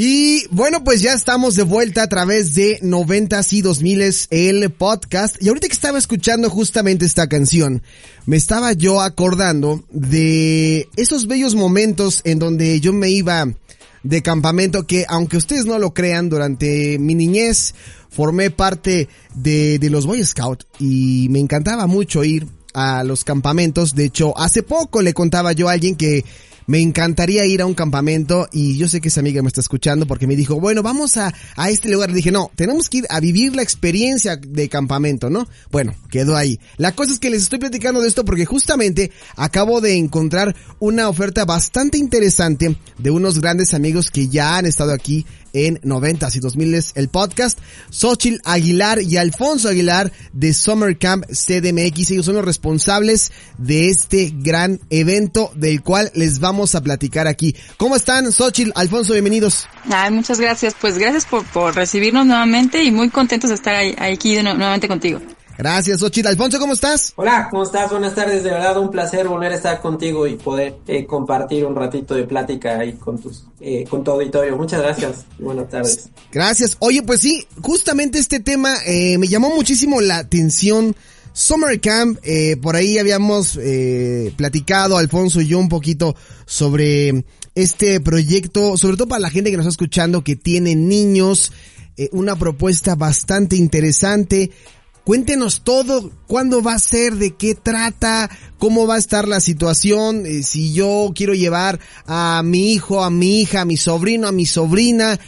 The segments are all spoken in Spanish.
Y bueno, pues ya estamos de vuelta a través de 90 y 2000 el podcast. Y ahorita que estaba escuchando justamente esta canción, me estaba yo acordando de esos bellos momentos en donde yo me iba de campamento que, aunque ustedes no lo crean, durante mi niñez formé parte de, de los Boy Scouts y me encantaba mucho ir a los campamentos. De hecho, hace poco le contaba yo a alguien que me encantaría ir a un campamento y yo sé que esa amiga me está escuchando porque me dijo, bueno, vamos a, a este lugar. Dije, no, tenemos que ir a vivir la experiencia de campamento, ¿no? Bueno, quedó ahí. La cosa es que les estoy platicando de esto porque justamente acabo de encontrar una oferta bastante interesante de unos grandes amigos que ya han estado aquí en 90 y 2000 el podcast. Xochil Aguilar y Alfonso Aguilar de Summer Camp CDMX. Ellos son los responsables de este gran evento del cual les vamos a platicar aquí. ¿Cómo están, Xochil, Alfonso? Bienvenidos. Ay, muchas gracias. Pues gracias por, por recibirnos nuevamente y muy contentos de estar ahí, aquí de, nuevamente contigo. Gracias, Ochil. Alfonso, ¿cómo estás? Hola, ¿cómo estás? Buenas tardes. De verdad, un placer volver a estar contigo y poder eh, compartir un ratito de plática ahí con tus, eh, con tu auditorio. Muchas gracias. Buenas tardes. Gracias. Oye, pues sí, justamente este tema eh, me llamó muchísimo la atención. Summer Camp, eh, por ahí habíamos eh, platicado, Alfonso y yo, un poquito sobre este proyecto, sobre todo para la gente que nos está escuchando, que tiene niños, eh, una propuesta bastante interesante. Cuéntenos todo, cuándo va a ser, de qué trata, cómo va a estar la situación, eh, si yo quiero llevar a mi hijo, a mi hija, a mi sobrino, a mi sobrina.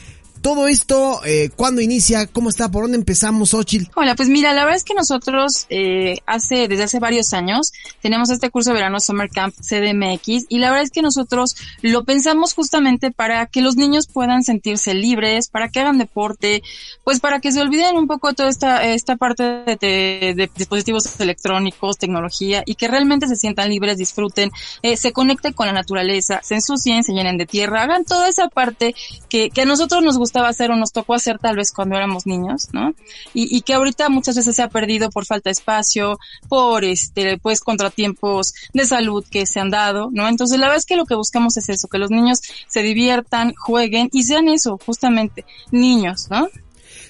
Todo esto, eh, ¿cuándo inicia? ¿Cómo está? ¿Por dónde empezamos, Ochil? Hola, pues mira, la verdad es que nosotros eh, hace desde hace varios años tenemos este curso de verano Summer Camp CDMX y la verdad es que nosotros lo pensamos justamente para que los niños puedan sentirse libres, para que hagan deporte, pues para que se olviden un poco de toda esta, esta parte de, dispositivos electrónicos, tecnología y que realmente se sientan libres, disfruten, eh, se conecten con la naturaleza, se ensucien, se llenen de tierra, hagan toda esa parte que, que a nosotros nos gusta gustaba hacer o nos tocó hacer tal vez cuando éramos niños, ¿no? Y, y, que ahorita muchas veces se ha perdido por falta de espacio, por este, pues contratiempos de salud que se han dado, ¿no? Entonces la verdad es que lo que buscamos es eso, que los niños se diviertan, jueguen y sean eso, justamente, niños, ¿no?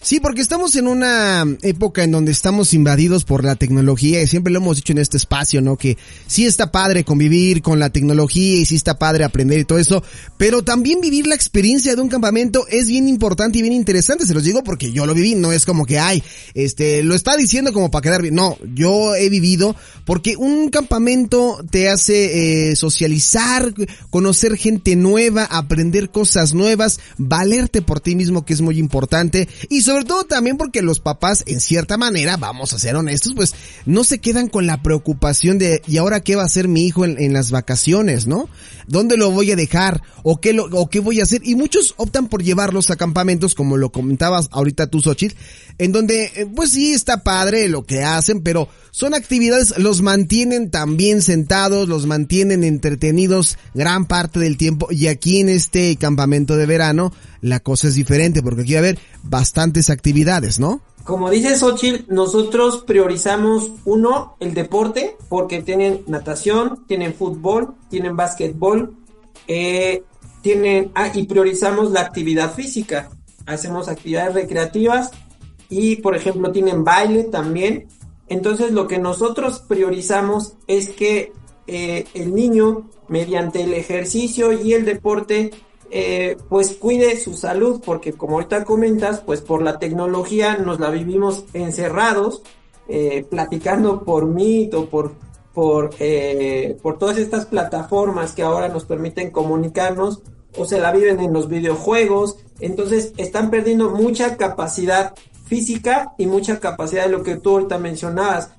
Sí, porque estamos en una época en donde estamos invadidos por la tecnología y siempre lo hemos dicho en este espacio, ¿no? Que sí está padre convivir con la tecnología y sí está padre aprender y todo eso, pero también vivir la experiencia de un campamento es bien importante y bien interesante, se los digo porque yo lo viví, no es como que, ay, este, lo está diciendo como para quedar bien, no, yo he vivido porque un campamento te hace eh, socializar, conocer gente nueva, aprender cosas nuevas, valerte por ti mismo que es muy importante y todo también porque los papás, en cierta manera, vamos a ser honestos, pues no se quedan con la preocupación de ¿y ahora qué va a hacer mi hijo en, las vacaciones, no? ¿Dónde lo voy a dejar? ¿O qué, lo, ¿O qué voy a hacer? Y muchos optan por llevarlos a campamentos, como lo comentabas ahorita tú, Xochitl, en donde, pues sí, está padre lo que hacen, pero son actividades, los mantienen también sentados, los mantienen entretenidos gran parte del tiempo, y aquí en este campamento de verano, la cosa es diferente, porque aquí va a haber actividades, ¿no? Como dice Xochitl, nosotros priorizamos uno, el deporte, porque tienen natación, tienen fútbol, tienen básquetbol, eh, tienen, ah, y priorizamos la actividad física. Hacemos actividades recreativas y, por ejemplo, tienen baile también. Entonces, lo que nosotros priorizamos es que eh, el niño, mediante el ejercicio y el deporte, eh, pues cuide su salud, porque como ahorita comentas, pues por la tecnología nos la vivimos encerrados, eh, platicando por Meet o por, por, eh, por todas estas plataformas que ahora nos permiten comunicarnos, o se la viven en los videojuegos, entonces están perdiendo mucha capacidad física y mucha capacidad de lo que tú ahorita mencionabas,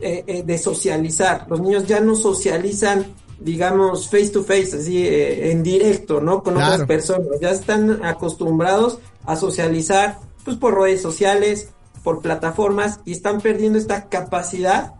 de socializar. Los niños ya no socializan digamos, face to face, así eh, en directo, ¿no? Con otras personas. Ya están acostumbrados a socializar, pues por redes sociales, por plataformas y están perdiendo esta capacidad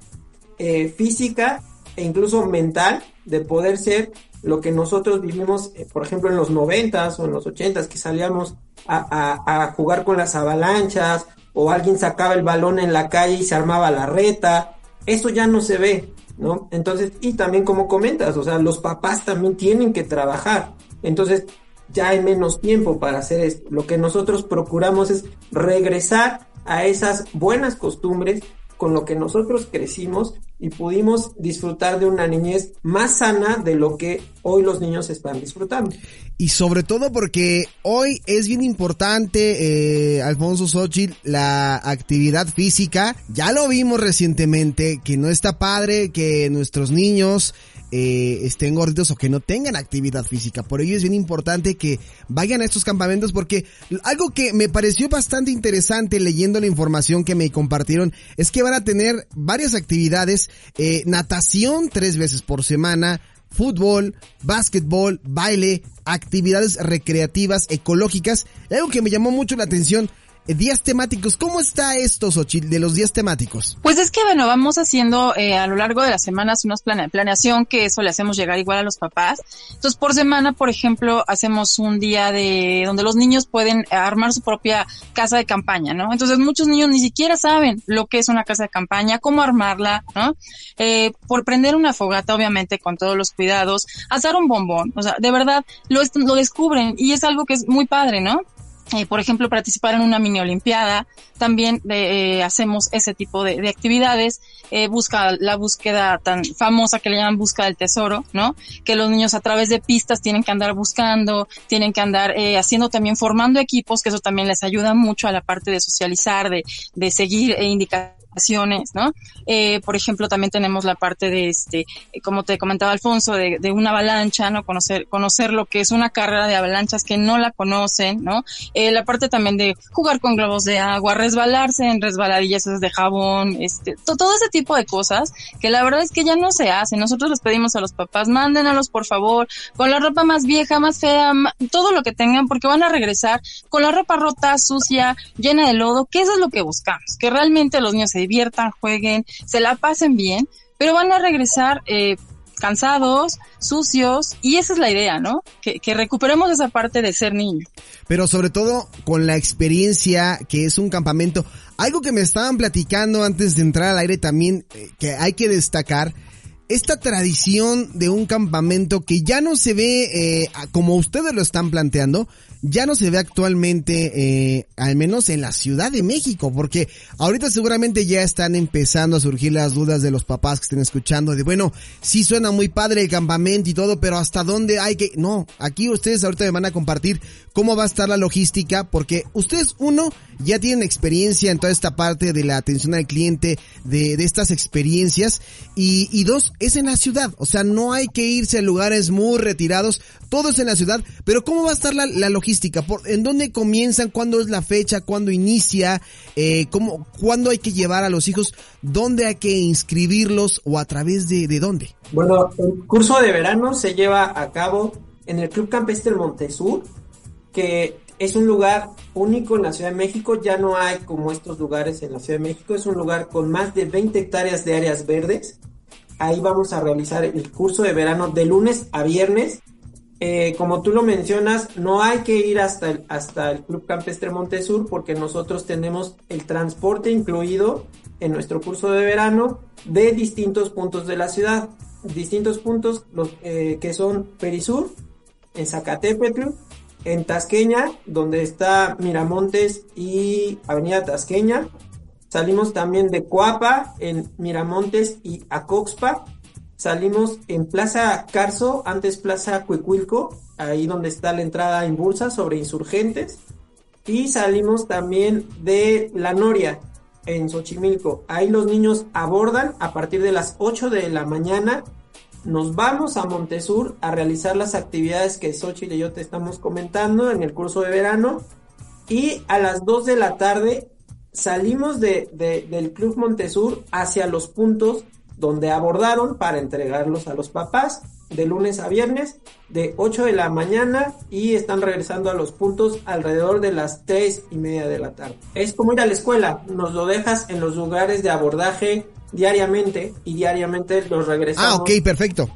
eh, física e incluso mental de poder ser lo que nosotros vivimos, eh, por ejemplo, en los noventas o en los ochentas, que salíamos a, a, jugar con las avalanchas o alguien sacaba el balón en la calle y se armaba la reta. Eso ya no se ve, ¿no? Entonces, y también como comentas, o sea, los papás también tienen que trabajar. Entonces, ya hay menos tiempo para hacer esto. Lo que nosotros procuramos es regresar a esas buenas costumbres con lo que nosotros crecimos y pudimos disfrutar de una niñez más sana de lo que hoy los niños están disfrutando. Y sobre todo porque hoy es bien importante, eh, Alfonso Xochitl, la actividad física. Ya lo vimos recientemente, que no está padre que nuestros niños eh, estén gorditos o que no tengan actividad física. Por ello es bien importante que vayan a estos campamentos porque algo que me pareció bastante interesante leyendo la información que me compartieron es que van a tener varias actividades, eh, natación tres veces por semana, fútbol, básquetbol, baile, actividades recreativas, ecológicas. Algo que me llamó mucho la atención días temáticos. ¿Cómo está esto, Xochitl, de los días temáticos? Pues es que, bueno, vamos haciendo eh, a lo largo de las semanas unos plane planeación que eso le hacemos llegar igual a los papás. Entonces, por semana, por ejemplo, hacemos un día de donde los niños pueden armar su propia casa de campaña, ¿no? Entonces, muchos niños ni siquiera saben lo que es una casa de campaña, cómo armarla, ¿no? Eh, por prender una fogata, obviamente, con todos los cuidados, hacer un bombón, o sea, de verdad, lo, lo descubren y es algo que es muy padre, ¿no? Eh, por ejemplo, participar en una mini olimpiada, también eh, hacemos ese tipo de, actividades, eh, busca la búsqueda tan famosa que le llaman busca del tesoro, ¿no? Que los niños a través de pistas tienen que andar buscando, tienen que andar haciendo también formando equipos, que eso también les ayuda mucho a la parte de socializar, de, de seguir indicaciones ¿no? Eh, por ejemplo, también tenemos la parte de este, como te comentaba Alfonso, de, una avalancha, ¿no? Conocer, conocer lo que es una carrera de avalanchas que no la conocen, ¿no? Eh, la parte también de jugar con globos de agua, resbalarse en resbaladillas de jabón, este, todo ese tipo de cosas que la verdad es que ya no se hace. Nosotros les pedimos a los papás, mándenalos por favor, con la ropa más vieja, más fea, todo lo que tengan, porque van a regresar con la ropa rota, sucia, llena de lodo, que eso es lo que buscamos, que realmente los niños se diviertan, jueguen, se la pasen bien, pero van a regresar eh, cansados, sucios, y esa es la idea, ¿no? Que, recuperemos esa parte de ser niño. Pero sobre todo con la experiencia que es un campamento. Algo que me estaban platicando antes de entrar al aire también, eh, que hay que destacar, esta tradición de un campamento que ya no se ve eh, como ustedes lo están planteando, ya no se ve actualmente, eh, al menos en la Ciudad de México, porque ahorita seguramente ya están empezando a surgir las dudas de los papás que estén escuchando, de bueno, sí suena muy padre el campamento y todo, pero hasta dónde hay que, no, aquí ustedes ahorita me van a compartir cómo va a estar la logística, porque ustedes, uno, ya tienen experiencia en toda esta parte de la atención al cliente, de, de estas experiencias, y, y dos, es en la ciudad, o sea, no hay que irse a lugares muy retirados, todo es en la ciudad, pero cómo va a estar la, la logística ¿Por, ¿En dónde comienzan? ¿Cuándo es la fecha? ¿Cuándo inicia? Eh, ¿cómo, ¿Cuándo hay que llevar a los hijos? ¿Dónde hay que inscribirlos o a través de, de dónde? Bueno, el curso de verano se lleva a cabo en el Club Campestre Montesur, que es un lugar único en la Ciudad de México, ya no hay como estos lugares en la Ciudad de México, es un lugar con más de 20 hectáreas de áreas verdes. Ahí vamos a realizar el curso de verano de lunes a viernes eh, como tú lo mencionas, no hay que ir hasta el, hasta el Club Campestre Montesur porque nosotros tenemos el transporte incluido en nuestro curso de verano de distintos puntos de la ciudad. Distintos puntos los, eh, que son Perisur, en Zacatepetl, en Tasqueña, donde está Miramontes y Avenida Tasqueña. Salimos también de Coapa, en Miramontes y Acoxpa Salimos en Plaza Carso, antes Plaza Cuicuilco, ahí donde está la entrada en Bursa sobre insurgentes. Y salimos también de La Noria, en Xochimilco. Ahí los niños abordan a partir de las 8 de la mañana. Nos vamos a Montesur a realizar las actividades que Xochitl y yo te estamos comentando en el curso de verano. Y a las 2 de la tarde salimos de, del Club Montesur hacia los puntos donde abordaron para entregarlos a los papás de lunes a viernes de 8 de la mañana y están regresando a los puntos alrededor de las 3 y media de la tarde. Es como ir a la escuela, nos lo dejas en los lugares de abordaje diariamente y diariamente los regresamos. Ah, ok, perfecto.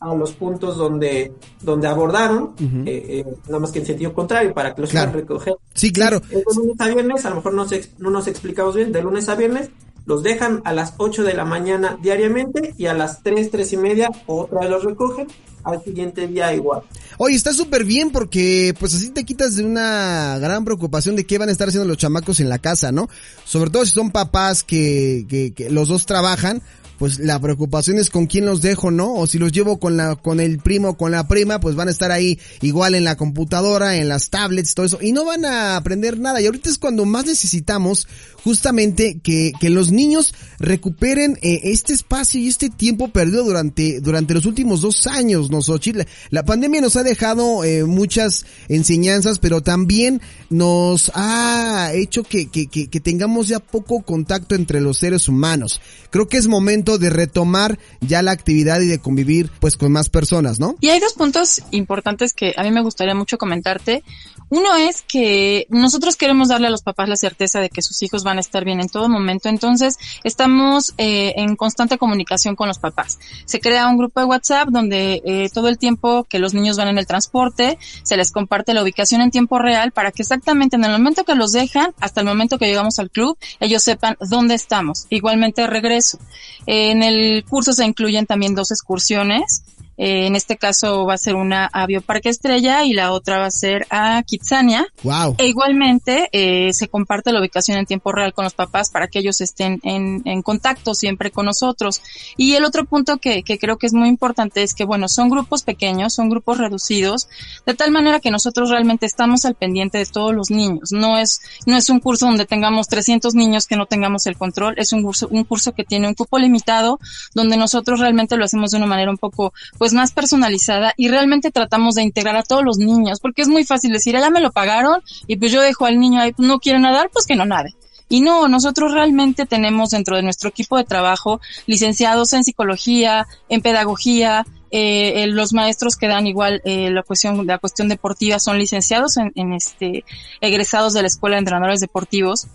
A los puntos donde, donde abordaron, eh, eh, nada más que en sentido contrario, para que los Claro. puedan recoger. Sí, claro. De lunes a viernes, a lo mejor no, se, no nos explicamos bien, de lunes a viernes los dejan a las 8 de la mañana diariamente y a las 3, 3 y media otra vez los recogen, al siguiente día igual. Oye, está súper bien porque pues así te quitas de una gran preocupación de qué van a estar haciendo los chamacos en la casa, ¿no? Sobre todo si son papás que, que, que los dos trabajan, pues la preocupación es con quién los dejo, ¿no? O si los llevo con la, con el primo con la prima, pues van a estar ahí igual en la computadora, en las tablets, todo eso, y no van a aprender nada. Y ahorita es cuando más necesitamos justamente que, que los niños recuperen eh, este espacio y este tiempo perdido durante, durante los últimos dos años, ¿no, Xochitl? La pandemia nos ha dejado eh, muchas enseñanzas, pero también nos ha hecho que, que, que, que tengamos ya poco contacto entre los seres humanos. Creo que es momento de retomar ya la actividad y de convivir pues con más personas, ¿no? Y hay dos puntos importantes que a mí me gustaría mucho comentarte. Uno es que nosotros queremos darle a los papás la certeza de que sus hijos van a estar bien en todo momento, entonces estamos eh, en constante comunicación con los papás. Se crea un grupo de WhatsApp donde eh, todo el tiempo que los niños van en el transporte se les comparte la ubicación en tiempo real para que exactamente en el momento que los dejan hasta el momento que llegamos al club ellos sepan dónde estamos. Igualmente regreso. En el curso se incluyen también dos excursiones. Eh, en este caso va a ser una a Bioparque Estrella y la otra va a ser a Kitsania. Wow. E igualmente eh, se comparte la ubicación en tiempo real con los papás para que ellos estén en, en contacto siempre con nosotros. Y el otro punto que, que creo que es muy importante es que, bueno, son grupos pequeños, son grupos reducidos, de tal manera que nosotros realmente estamos al pendiente de todos los niños. No es, no es un curso donde tengamos 300 niños que no tengamos el control, es un curso, un curso que tiene un cupo limitado, donde nosotros realmente lo hacemos de una manera un poco, pues más personalizada y realmente tratamos de integrar a todos los niños, porque es muy fácil decir, "Ah, ya me lo pagaron y pues yo dejo al niño ahí, pues no quiere nadar, pues que no nade. Y no, nosotros realmente tenemos dentro de nuestro equipo de trabajo licenciados en psicología, en pedagogía, eh, eh, los maestros que dan igual eh, la cuestión la cuestión deportiva son licenciados en, en este egresados de la escuela de entrenadores deportivos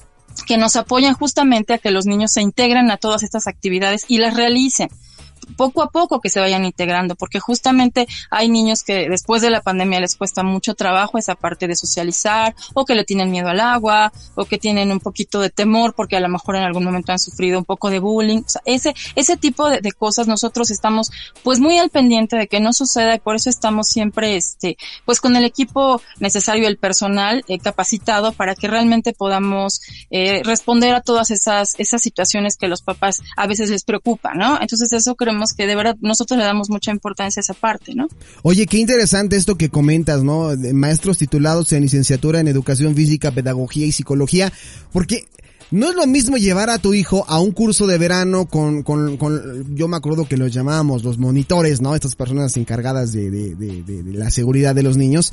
que nos apoyan justamente a que los niños se integren a todas estas actividades y las realicen poco a poco que se vayan integrando, porque justamente hay niños que después de la pandemia les cuesta mucho trabajo esa parte de socializar, o que le tienen miedo al agua, o que tienen un poquito de temor porque a lo mejor en algún momento han sufrido un poco de bullying. O sea, ese, ese tipo de, cosas nosotros estamos pues muy al pendiente de que no suceda y por eso estamos siempre este, pues con el equipo necesario, el personal eh, capacitado para que realmente podamos eh, responder a todas esas, esas situaciones que los papás a veces les preocupan, ¿no? Entonces eso que de verdad nosotros le damos mucha importancia a esa parte, ¿no? Oye, qué interesante esto que comentas, ¿no? Maestros titulados en licenciatura en educación física, pedagogía y psicología, porque no es lo mismo llevar a tu hijo a un curso de verano con, con, con yo me acuerdo que los llamábamos los monitores, ¿no? Estas personas encargadas de, de, de la seguridad de los niños.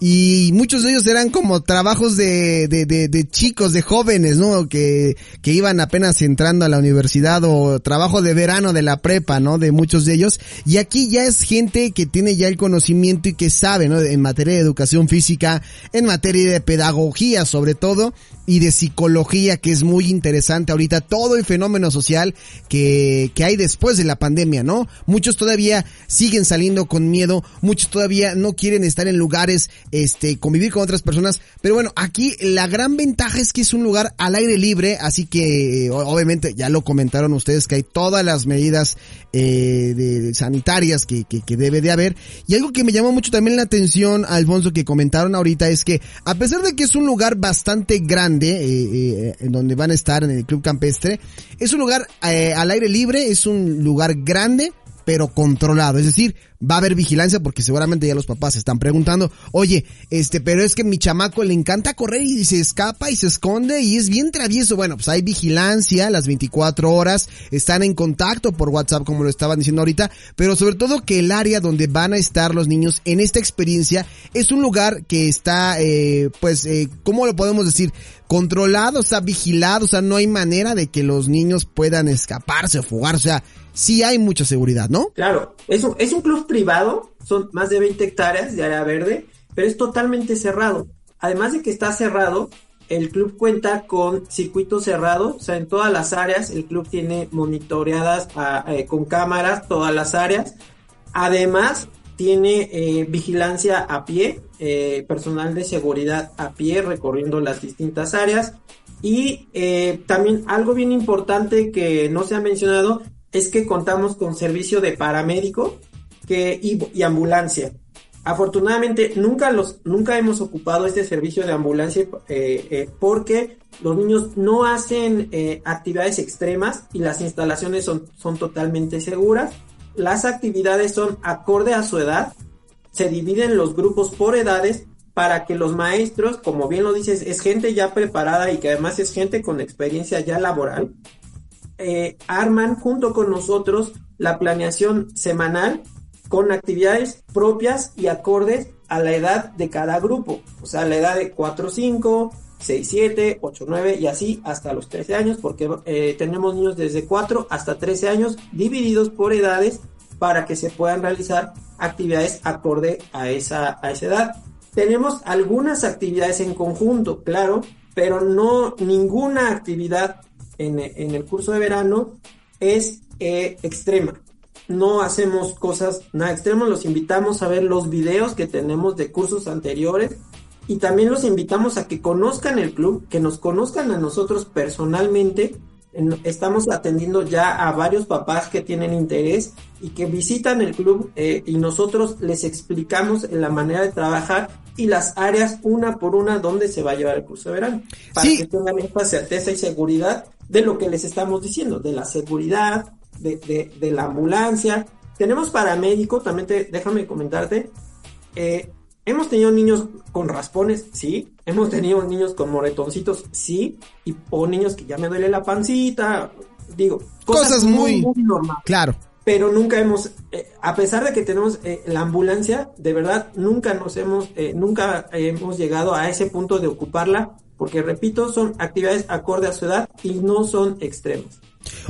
Y muchos de ellos eran como trabajos de, de, de, de, chicos, de jóvenes, ¿no? Que, que iban apenas entrando a la universidad o trabajo de verano de la prepa, ¿no? De muchos de ellos. Y aquí ya es gente que tiene ya el conocimiento y que sabe, ¿no? En materia de educación física, en materia de pedagogía sobre todo, y de psicología, que es muy interesante ahorita, todo el fenómeno social que, que hay después de la pandemia, ¿no? Muchos todavía siguen saliendo con miedo, muchos todavía no quieren estar en lugares este, convivir con otras personas. Pero bueno, aquí la gran ventaja es que es un lugar al aire libre, así que obviamente ya lo comentaron ustedes que hay todas las medidas eh, de, sanitarias que, que, que, debe de haber. Y algo que me llamó mucho también la atención, Alfonso, que comentaron ahorita es que a pesar de que es un lugar bastante grande, eh, eh, en donde van a estar en el Club Campestre, es un lugar eh, al aire libre, es un lugar grande, pero controlado. Es decir, va a haber vigilancia porque seguramente ya los papás se están preguntando, oye, este, pero es que mi chamaco le encanta correr y se escapa y se esconde y es bien travieso. Bueno, pues hay vigilancia las 24 horas, están en contacto por WhatsApp como lo estaban diciendo ahorita, pero sobre todo que el área donde van a estar los niños en esta experiencia es un lugar que está, eh, pues, eh, ¿cómo lo podemos decir? Controlado, está vigilado, o sea, no hay manera de que los niños puedan escaparse o fugar, o sea, sí hay mucha seguridad, ¿no? Claro, es un, es un club privado, son más de 20 hectáreas de área verde, pero es totalmente cerrado. Además de que está cerrado, el club cuenta con circuito cerrado, o sea, en todas las áreas, el club tiene monitoreadas eh, con cámaras todas las áreas. Además, tiene eh, vigilancia a pie, eh, personal de seguridad a pie recorriendo las distintas áreas. Y también algo bien importante que no se ha mencionado es que contamos con servicio de paramédico y ambulancia. Afortunadamente nunca los nunca hemos ocupado este servicio de ambulancia eh, eh, porque los niños no hacen eh, actividades extremas y las instalaciones son, son totalmente seguras. Las actividades son acorde a su edad, se dividen los grupos por edades para que los maestros, como bien lo dices, es gente ya preparada y que además es gente con experiencia ya laboral, arman junto con nosotros la planeación semanal con actividades propias y acordes a la edad de cada grupo, o sea, la edad de 4, 5, 6, 7, 8, 9 y así hasta los 13 años, porque eh, tenemos niños desde 4 hasta 13 años divididos por edades para que se puedan realizar actividades acorde a esa, a esa edad. Tenemos algunas actividades en conjunto, claro, pero no ninguna actividad en, en el curso de verano es eh, extrema. No hacemos cosas nada extremas, los invitamos a ver los videos que tenemos de cursos anteriores y también los invitamos a que conozcan el club, que nos conozcan a nosotros personalmente. Estamos atendiendo ya a varios papás que tienen interés y que visitan el club eh, y nosotros les explicamos la manera de trabajar y las áreas una por una donde se va a llevar el curso de verano. Para que tengan esta certeza y seguridad de lo que les estamos diciendo, de la seguridad, de, de, la ambulancia. Tenemos paramédico, también te, déjame comentarte. Eh, hemos tenido niños con raspones, sí. Hemos tenido niños con moretoncitos, sí. Y, o niños que ya me duele la pancita. Digo, cosas, muy, muy, normales. Claro. Pero nunca hemos, eh, a pesar de que tenemos eh, la ambulancia, de verdad, nunca nos hemos, nunca hemos llegado a ese punto de ocuparla. Porque repito, son actividades acorde a su edad y no son extremas.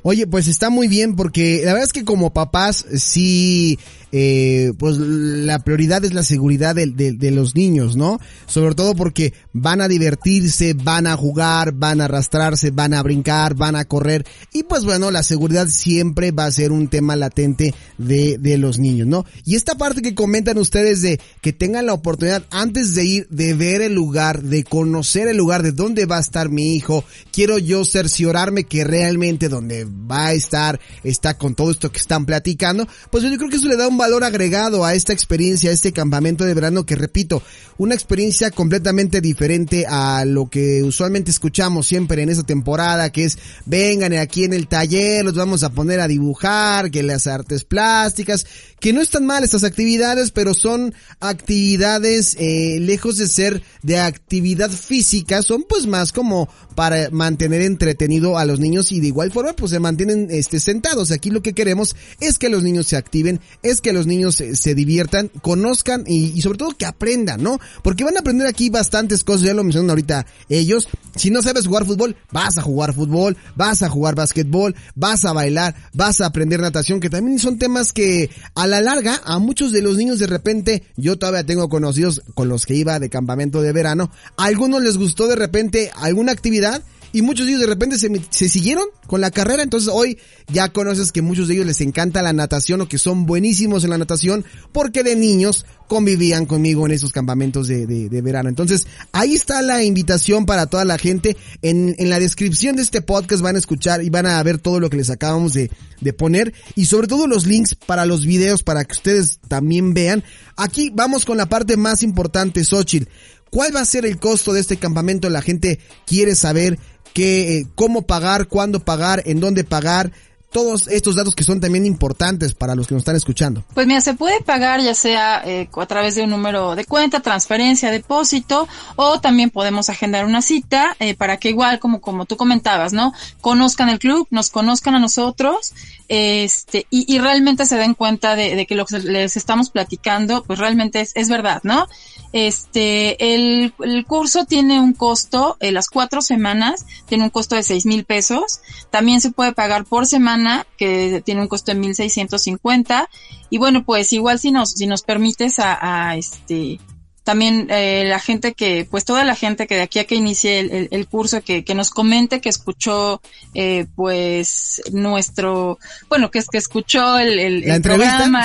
Oye, pues está muy bien porque la verdad es que como papás sí eh, pues la prioridad es la seguridad de, de, los niños, ¿no? Sobre todo porque van a divertirse, van a jugar, van a arrastrarse, van a brincar, van a correr y pues bueno, la seguridad siempre va a ser un tema latente de, de los niños, ¿no? Y esta parte que comentan ustedes de que tengan la oportunidad antes de ir, de ver el lugar, de conocer el lugar, de dónde va a estar mi hijo, quiero yo cerciorarme que realmente donde va a estar está con todo esto que están platicando, pues yo creo que eso le da un valor agregado a esta experiencia, a este campamento de verano que repito, una experiencia completamente diferente a lo que usualmente escuchamos siempre en esta temporada, que es vengan aquí en el taller, los vamos a poner a dibujar, que las artes plásticas, que no están mal estas actividades, pero son actividades eh, lejos de ser de actividad física, son pues más como para mantener entretenido a los niños y de igual forma pues mantienen este sentados. Aquí lo que queremos es que los niños se activen, es que los niños se, diviertan, conozcan y, sobre todo que aprendan, ¿no? Porque van a aprender aquí bastantes cosas, ya lo mencionan ahorita ellos. Si no sabes jugar fútbol, vas a jugar fútbol, vas a jugar básquetbol, vas a bailar, vas a aprender natación, que también son temas que a la larga a muchos de los niños de repente, yo todavía tengo conocidos con los que iba de campamento de verano, a algunos les gustó de repente alguna actividad y muchos de ellos de repente se, se, siguieron con la carrera. Entonces hoy ya conoces que muchos de ellos les encanta la natación o que son buenísimos en la natación porque de niños convivían conmigo en esos campamentos de, verano. Entonces ahí está la invitación para toda la gente. En, en, la descripción de este podcast van a escuchar y van a ver todo lo que les acabamos de, de poner y sobre todo los links para los videos para que ustedes también vean. Aquí vamos con la parte más importante, Xochitl. ¿Cuál va a ser el costo de este campamento? La gente quiere saber que, eh, cómo pagar, cuándo pagar, en dónde pagar, todos estos datos que son también importantes para los que nos están escuchando. Pues mira, se puede pagar ya sea eh, a través de un número de cuenta, transferencia, depósito, o también podemos agendar una cita eh, para que igual como como tú comentabas, ¿no? Conozcan el club, nos conozcan a nosotros, este y, realmente se den cuenta de, de, que lo que les estamos platicando, pues realmente es, es verdad, ¿no? Este, el, el curso tiene un costo, eh, las cuatro semanas, tiene un costo de seis mil pesos. También se puede pagar por semana que tiene un costo de 1650. Y bueno, pues igual si nos, si nos permites a, a este, también eh, la gente que, pues toda la gente que de aquí a que inicie el, el, curso, que, que, nos comente que escuchó, eh, pues nuestro, bueno, que, que escuchó el, el, programa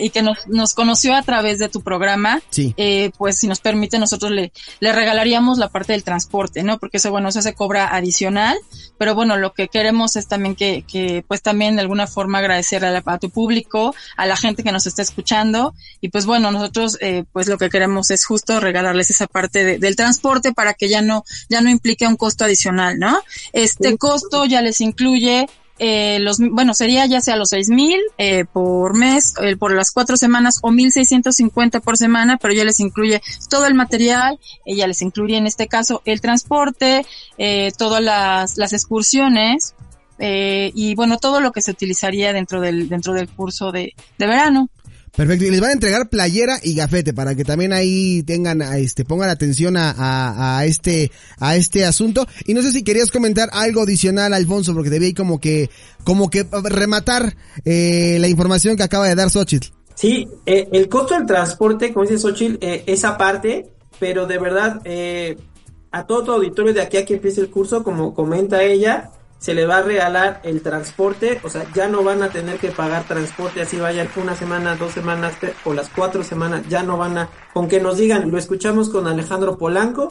y que, nos, nos, conoció a través de tu programa, eh, pues si nos permite nosotros le, le regalaríamos la parte del transporte, ¿no? Porque eso, bueno, eso se cobra adicional, pero bueno, lo que queremos es también que, que pues también de alguna forma agradecer a, a tu público, a la gente que nos está escuchando y pues bueno, nosotros eh, pues lo que queremos es justo regalarles esa parte del transporte para que ya no, ya no implique un costo adicional, ¿no? Este costo ya les incluye eh, los, bueno, sería ya sea los seis mil eh, por mes, eh, por las cuatro semanas o mil seiscientos cincuenta por semana, pero ya les incluye todo el material, eh, ya les incluye en este caso el transporte, eh, todas las, las excursiones, eh, y bueno, todo lo que se utilizaría dentro del, dentro del curso de, de verano. Perfecto, y les van a entregar playera y gafete para que también ahí tengan, este, pongan atención a, a, a, este, a este asunto. Y no sé si querías comentar algo adicional, Alfonso, porque debía ahí como que, como que rematar eh, la información que acaba de dar Xochitl. Sí, eh, el costo del transporte, como dice Xochitl, eh, esa parte, pero de verdad, eh, a todo tu auditorio de aquí a que empiece el curso, como comenta ella, se le va a regalar el transporte, o sea, ya no van a tener que pagar transporte, así vayan una semana, dos semanas o las cuatro semanas, ya no van a, con que nos digan, lo escuchamos con Alejandro Polanco,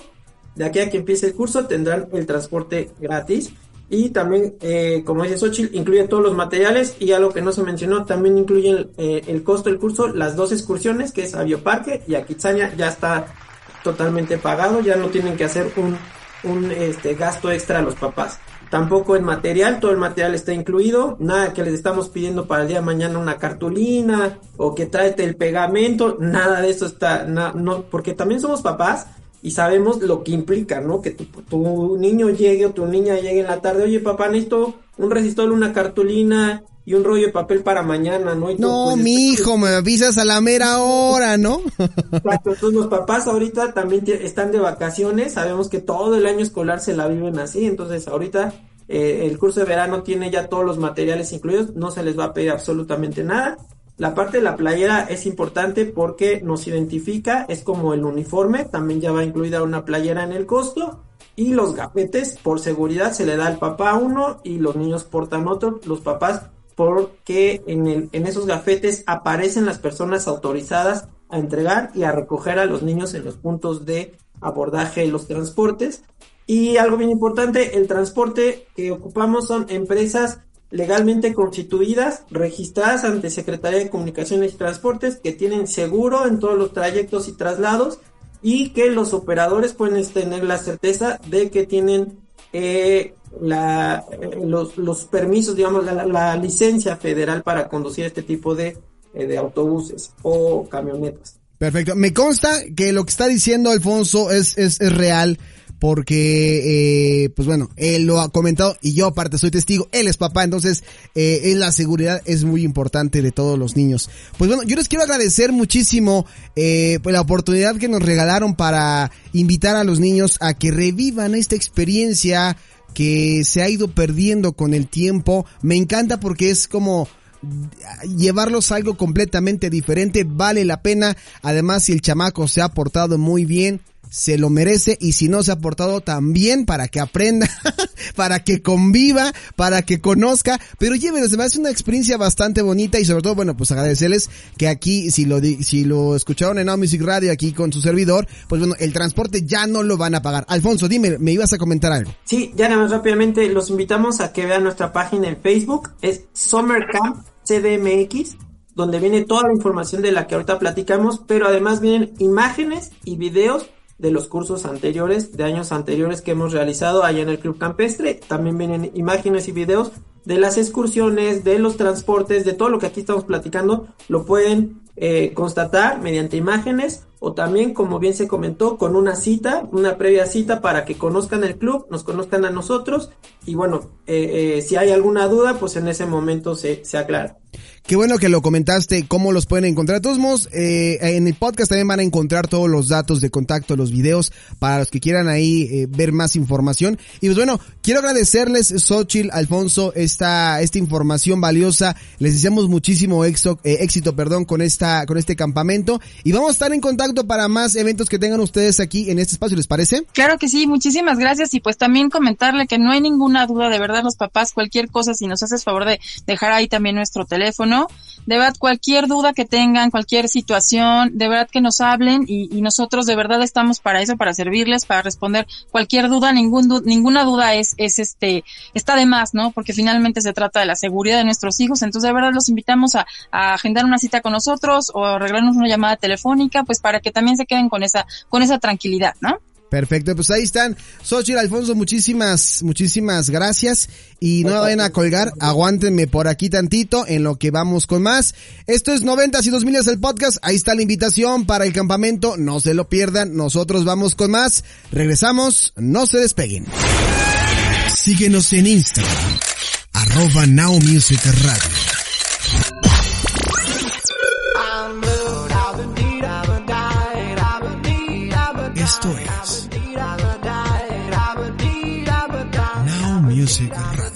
de aquí a que empiece el curso tendrán el transporte gratis. Y también, eh, como dice Xochitl, incluye todos los materiales y algo que no se mencionó, también incluye el, eh, el costo del curso, las dos excursiones, que es a Bioparque y a Kitsania, ya está totalmente pagado, ya no tienen que hacer un, un este, gasto extra a los papás tampoco el material, todo el material está incluido, nada que les estamos pidiendo para el día de mañana una cartulina o que tráete el pegamento, nada de eso está, no, porque también somos papás y sabemos lo que implica, ¿no? Que tu, niño llegue o tu niña llegue en la tarde, oye papá, necesito un resistor, una cartulina y un rollo de papel para mañana, ¿no? no, pues, mi hijo, me avisas a la mera hora, ¿no? Exacto, entonces los papás ahorita también están de vacaciones, sabemos que todo el año escolar se la viven así, entonces ahorita eh, el curso de verano tiene ya todos los materiales incluidos, no se les va a pedir absolutamente nada. La parte de la playera es importante porque nos identifica, es como el uniforme, también ya va incluida una playera en el costo. Y los gafetes, por seguridad, se le da al papá uno y los niños portan otro, los papás, porque en, el, en esos gafetes aparecen las personas autorizadas a entregar y a recoger a los niños en los puntos de abordaje de los transportes. Y algo bien importante, el transporte que ocupamos son empresas legalmente constituidas, registradas ante Secretaría de Comunicaciones y Transportes, que tienen seguro en todos los trayectos y traslados y que los operadores pueden tener la certeza de que tienen eh, la, los, los, permisos, digamos, la, la, licencia federal para conducir este tipo de, eh, de autobuses o camionetas. Perfecto. Me consta que lo que está diciendo Alfonso es, es, es real porque, eh, pues bueno, él lo ha comentado y yo aparte soy testigo, él es papá, entonces eh, la seguridad es muy importante de todos los niños. Pues bueno, yo les quiero agradecer muchísimo eh, pues la oportunidad que nos regalaron para invitar a los niños a que revivan esta experiencia que se ha ido perdiendo con el tiempo. Me encanta porque es como llevarlos a algo completamente diferente, vale la pena. Además, si el chamaco se ha portado muy bien, se lo merece y si no se ha portado también para que aprenda, para que conviva, para que conozca, pero llévenlo, se me hace una experiencia bastante bonita y sobre todo, bueno, pues agradecerles que aquí, si lo, si lo escucharon en Now Music Radio aquí con su servidor, pues bueno, el transporte ya no lo van a pagar. Alfonso, dime, me ibas a comentar algo. Sí, ya nada más rápidamente, los invitamos a que vean nuestra página en Facebook, es Summer Camp CDMX donde viene toda la información de la que ahorita platicamos, pero además vienen imágenes y videos de los cursos anteriores, de años anteriores que hemos realizado allá en el Club Campestre. También vienen imágenes y videos de las excursiones, de los transportes, de todo lo que aquí estamos platicando. Lo pueden eh, constatar mediante imágenes o también, como bien se comentó, con una cita, una previa cita para que conozcan el club, nos conozcan a nosotros y bueno, eh, eh, si hay alguna duda, pues en ese momento se, se aclara. Qué bueno que lo comentaste, cómo los pueden encontrar. De todos modos, eh, en el podcast también van a encontrar todos los datos de contacto, los videos, para los que quieran ahí eh, ver más información. Y pues bueno, quiero agradecerles, Xochil, Alfonso, esta, esta información valiosa. Les deseamos muchísimo éxito, eh, éxito, perdón, con esta, con este campamento. Y vamos a estar en contacto para más eventos que tengan ustedes aquí en este espacio, ¿les parece? Claro que sí, muchísimas gracias. Y pues también comentarle que no hay ninguna duda, de verdad, los papás, cualquier cosa, si nos haces favor de dejar ahí también nuestro teléfono de verdad, cualquier duda que tengan, cualquier situación, de verdad que nos hablen y, nosotros de verdad estamos para eso, para servirles, para responder cualquier duda, ningún ninguna duda es, es este, está de más, ¿no? Porque finalmente se trata de la seguridad de nuestros hijos, entonces de verdad los invitamos a, a agendar una cita con nosotros o arreglarnos una llamada telefónica, pues para que también se queden con esa, con esa tranquilidad, ¿no? Perfecto, pues ahí están. Xochitl Alfonso, muchísimas, muchísimas gracias. Y no vayan a colgar, aguántenme por aquí tantito en lo que vamos con más. Esto es 90 y 2000 el podcast. Ahí está la invitación para el campamento. No se lo pierdan. Nosotros vamos con más. Regresamos. No se despeguen. Síguenos en Instagram. Arroba Now Music Radio. Now Music Radio.